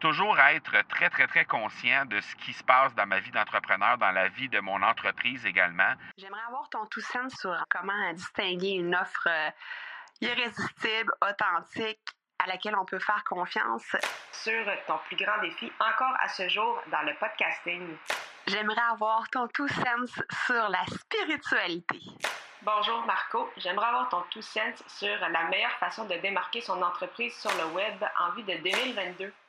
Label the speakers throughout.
Speaker 1: toujours être très, très, très conscient de ce qui se passe dans ma vie d'entrepreneur, dans la vie de mon entreprise également.
Speaker 2: J'aimerais avoir ton tout sens sur comment distinguer une offre euh, irrésistible, authentique, à laquelle on peut faire confiance.
Speaker 3: Sur ton plus grand défi encore à ce jour dans le podcasting.
Speaker 2: J'aimerais avoir ton tout sens sur la spiritualité.
Speaker 3: Bonjour Marco, j'aimerais avoir ton tout sens sur la meilleure façon de démarquer son entreprise sur le web en vue de 2022.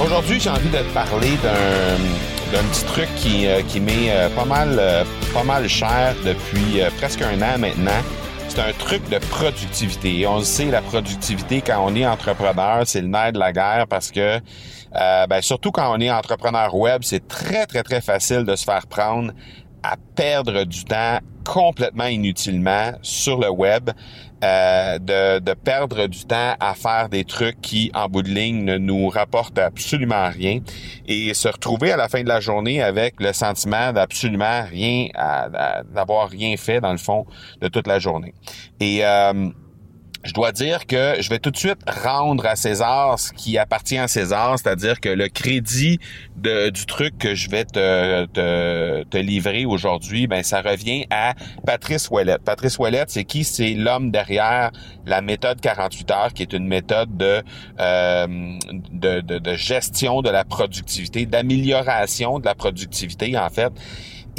Speaker 4: Aujourd'hui, j'ai envie de te parler d'un petit truc qui, euh, qui m'est euh, pas mal euh, pas mal cher depuis presque un an maintenant. C'est un truc de productivité. On le sait, la productivité, quand on est entrepreneur, c'est le nerf de la guerre parce que, ben, surtout quand on est entrepreneur web, c'est très, très, très facile de se faire prendre à perdre du temps complètement inutilement sur le web, euh, de, perdre du temps à faire des trucs qui, en bout de ligne, ne nous rapportent absolument rien et se retrouver à la fin de la journée avec le sentiment d'absolument rien, d'avoir rien fait dans le fond de toute la journée. Et euh, je dois dire que je vais tout de suite rendre à César ce qui appartient à César, c'est-à-dire que le crédit du truc que je vais te, te, te livrer aujourd'hui, ben ça revient à Patrice Ouellette. Patrice Ouellette, c'est qui? C'est l'homme derrière la méthode 48 heures, qui est une méthode de, euh, de, de, de gestion de la productivité, d'amélioration de la productivité, en fait.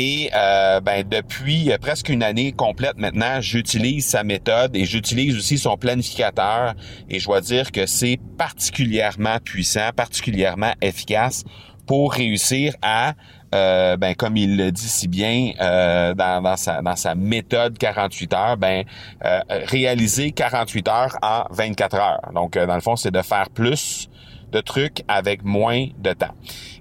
Speaker 4: Et euh, ben, depuis presque une année complète maintenant, j'utilise sa méthode et j'utilise aussi son planificateur. Et je dois dire que c'est particulièrement puissant, particulièrement efficace pour réussir à euh, ben, comme il le dit si bien euh, dans, sa, dans sa méthode 48 heures, ben, euh, réaliser 48 heures en 24 heures. Donc, dans le fond, c'est de faire plus de trucs avec moins de temps.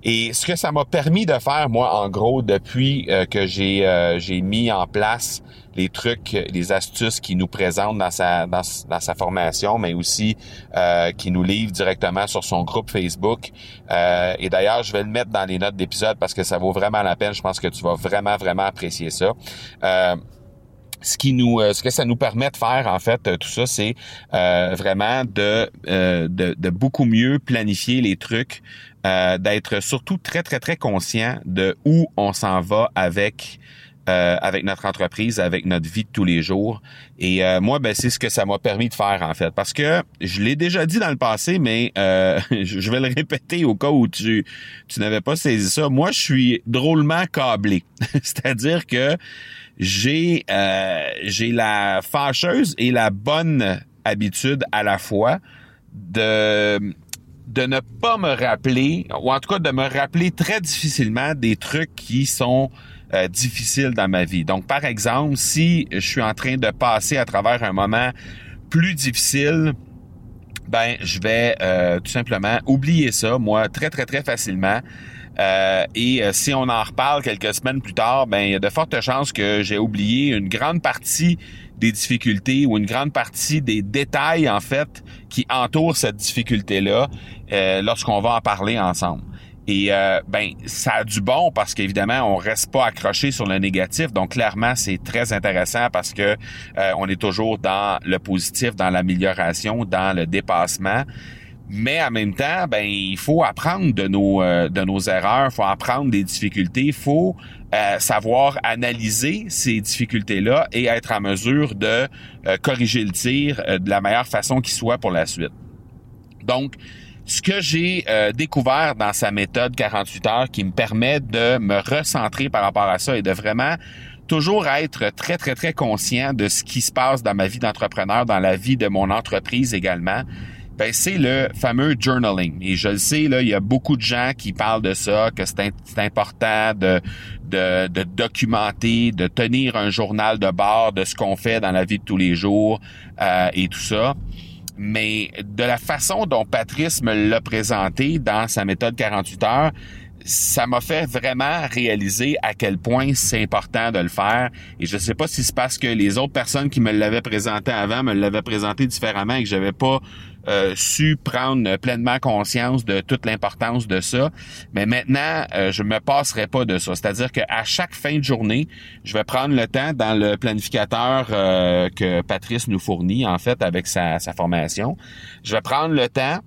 Speaker 4: Et ce que ça m'a permis de faire, moi, en gros, depuis euh, que j'ai euh, mis en place les trucs, les astuces qu'il nous présente dans sa dans, sa formation, mais aussi euh, qui nous livre directement sur son groupe Facebook. et d'ailleurs, je vais le mettre dans les notes d'épisode parce que ça vaut vraiment la peine. Je pense que tu vas vraiment vraiment apprécier ça ce qui nous ce que ça nous permet de faire en fait tout ça c'est vraiment de, de, de beaucoup mieux planifier les trucs euh, d'être surtout très, très, très conscient de où on s'en va avec euh, avec notre entreprise, avec notre vie de tous les jours. Et euh, moi, ben, c'est ce que ça m'a permis de faire, en fait. Parce que je l'ai déjà dit dans le passé, mais je vais le répéter au cas où tu, tu n'avais pas saisi ça. Moi, je suis drôlement câblé. C'est-à-dire que j'ai j'ai la fâcheuse et la bonne habitude à la fois de de ne pas me rappeler, ou en tout cas de me rappeler très difficilement des trucs qui sont euh, difficiles dans ma vie. Donc, par exemple, si je suis en train de passer à travers un moment plus difficile, ben, je vais euh, tout simplement oublier ça, moi, très, très, très facilement. Euh, et si on en reparle quelques semaines plus tard, ben il y a de fortes chances que j'ai oublié une grande partie des difficultés ou une grande partie des détails en fait qui entourent cette difficulté-là euh, lorsqu'on va en parler ensemble. Et euh, ben ça a du bon parce qu'évidemment on reste pas accroché sur le négatif. Donc clairement c'est très intéressant parce que euh, on est toujours dans le positif, dans l'amélioration, dans le dépassement. Mais en même temps, ben il faut apprendre de nos de nos erreurs, faut apprendre des difficultés, il faut euh, savoir analyser ces difficultés-là et être en mesure de euh, corriger le tir euh, de la meilleure façon qui soit pour la suite. Donc, ce que j'ai découvert dans sa méthode 48 heures qui me permet de me recentrer par rapport à ça et de vraiment toujours être très, très, très conscient de ce qui se passe dans ma vie d'entrepreneur, dans la vie de mon entreprise également, ben, c'est le fameux journaling. Et je le sais, là, il y a beaucoup de gens qui parlent de ça, que c'est important de, de, de, documenter, de tenir un journal de bord de ce qu'on fait dans la vie de tous les jours euh, et tout ça. Mais de la façon dont Patrice me l'a présenté dans sa méthode 48 heures, ça m'a fait vraiment réaliser à quel point c'est important de le faire. Et je sais pas si c'est parce que les autres personnes qui me l'avaient présenté avant me l'avaient présenté différemment et que j'avais pas euh, su prendre pleinement conscience de toute l'importance de ça. Mais maintenant, euh, je me passerai pas de ça. C'est-à-dire qu'à chaque fin de journée, je vais prendre le temps dans le planificateur euh, que Patrice nous fournit, en fait, avec sa, sa formation. Je vais prendre le temps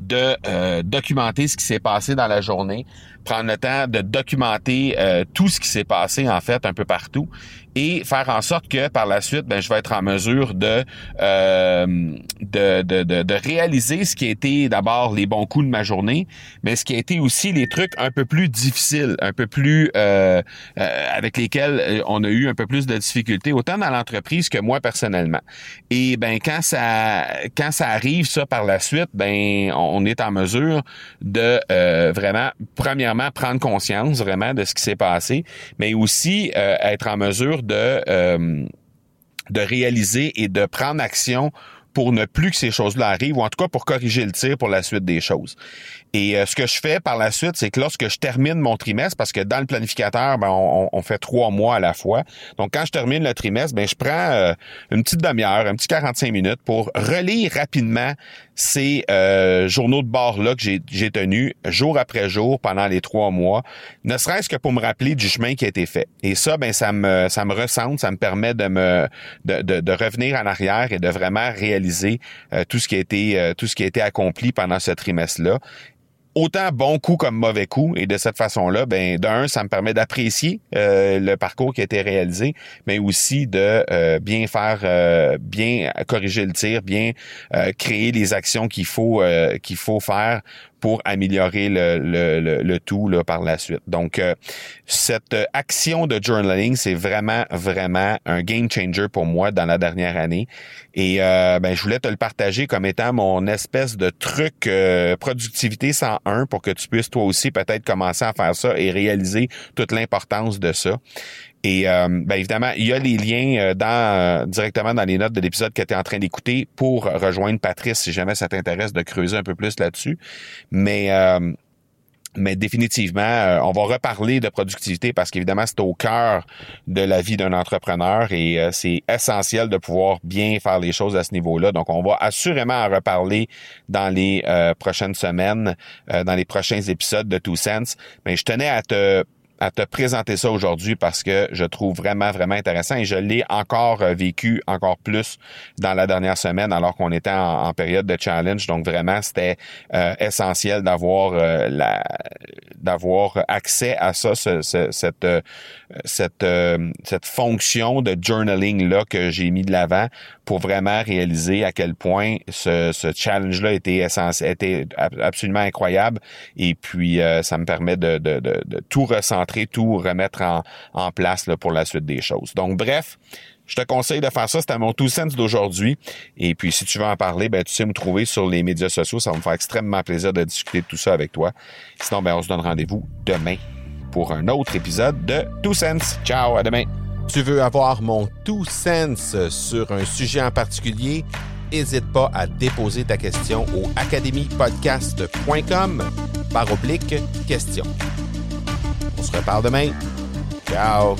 Speaker 4: de euh, documenter ce qui s'est passé dans la journée, prendre le temps de documenter euh, tout ce qui s'est passé en fait un peu partout et faire en sorte que par la suite, ben, je vais être en mesure de, euh, de, de, de, réaliser ce qui a été d'abord les bons coups de ma journée, mais ce qui a été aussi les trucs un peu plus difficiles, un peu plus euh, euh, avec lesquels on a eu un peu plus de difficultés, autant dans l'entreprise que moi personnellement. Et ben quand ça quand ça arrive ça par la suite, ben on est en mesure de vraiment premièrement prendre conscience vraiment de ce qui s'est passé, mais aussi être en mesure de, euh, de réaliser et de prendre action pour ne plus que ces choses-là arrivent, ou en tout cas pour corriger le tir pour la suite des choses. Et euh, ce que je fais par la suite, c'est que lorsque je termine mon trimestre, parce que dans le planificateur, ben, on, fait trois mois à la fois. Donc, quand je termine le trimestre, ben, je prends euh, une petite demi-heure, un petit 45 minutes pour relire rapidement ces euh, journaux de bord-là que j'ai tenus jour après jour pendant les trois mois, ne serait-ce que pour me rappeler du chemin qui a été fait. Et ça, ben, ça me ça me ressente, ça me permet de me de, de, revenir en arrière et de vraiment réaliser tout ce qui a été tout ce qui a été accompli pendant ce trimestre-là autant bon coup comme mauvais coup. Et de cette façon-là, ben d'un, ça me permet d'apprécier euh, le parcours qui a été réalisé, mais aussi de euh, bien faire, euh, bien corriger le tir, bien créer les actions qu'il faut qu'il faut faire pour améliorer le, le, le, tout là, par la suite. Donc, euh, cette action de journaling, c'est vraiment, vraiment un game changer pour moi dans la dernière année. Et euh, ben, je voulais te le partager comme étant mon espèce de truc euh, productivité 101 pour que tu puisses toi aussi peut-être commencer à faire ça et réaliser toute l'importance de ça. Et euh, ben évidemment, il y a les liens euh, dans euh, directement dans les notes de l'épisode que tu es en train d'écouter pour rejoindre Patrice si jamais ça t'intéresse de creuser un peu plus là-dessus. Mais mais définitivement, on va reparler de productivité parce qu'évidemment, c'est au cœur de la vie d'un entrepreneur et c'est essentiel de pouvoir bien faire les choses à ce niveau-là. Donc, on va assurément en reparler dans les prochaines semaines, dans les prochains épisodes de Two Sense. Mais je tenais à te à te présenter ça aujourd'hui parce que je trouve vraiment, vraiment intéressant et je l'ai encore euh, vécu encore plus dans la dernière semaine alors qu'on était en, période de challenge. Donc vraiment, c'était euh, essentiel d'avoir euh, la d'avoir accès à ça, ce, cette cette cette fonction de journaling là que j'ai mis de l'avant pour vraiment réaliser à quel point ce, ce challenge-là était essentiel, était absolument incroyable. Et puis ça me permet de, de, de tout ressentir tout remettre en, place pour la suite des choses. Donc, bref, je te conseille de faire ça. C'était mon tout sens d'aujourd'hui. Et puis, si tu veux en parler, ben, tu sais me trouver sur les médias sociaux. Ça va me faire extrêmement plaisir de discuter de tout ça avec toi. Sinon, ben, on se donne rendez-vous demain pour un autre épisode de Two Sense. Ciao, à demain.
Speaker 5: Tu veux avoir mon Two Sense sur un sujet en particulier? N'hésite pas à déposer ta question au academypodcast.com par oblique question. On se reparle demain. Ciao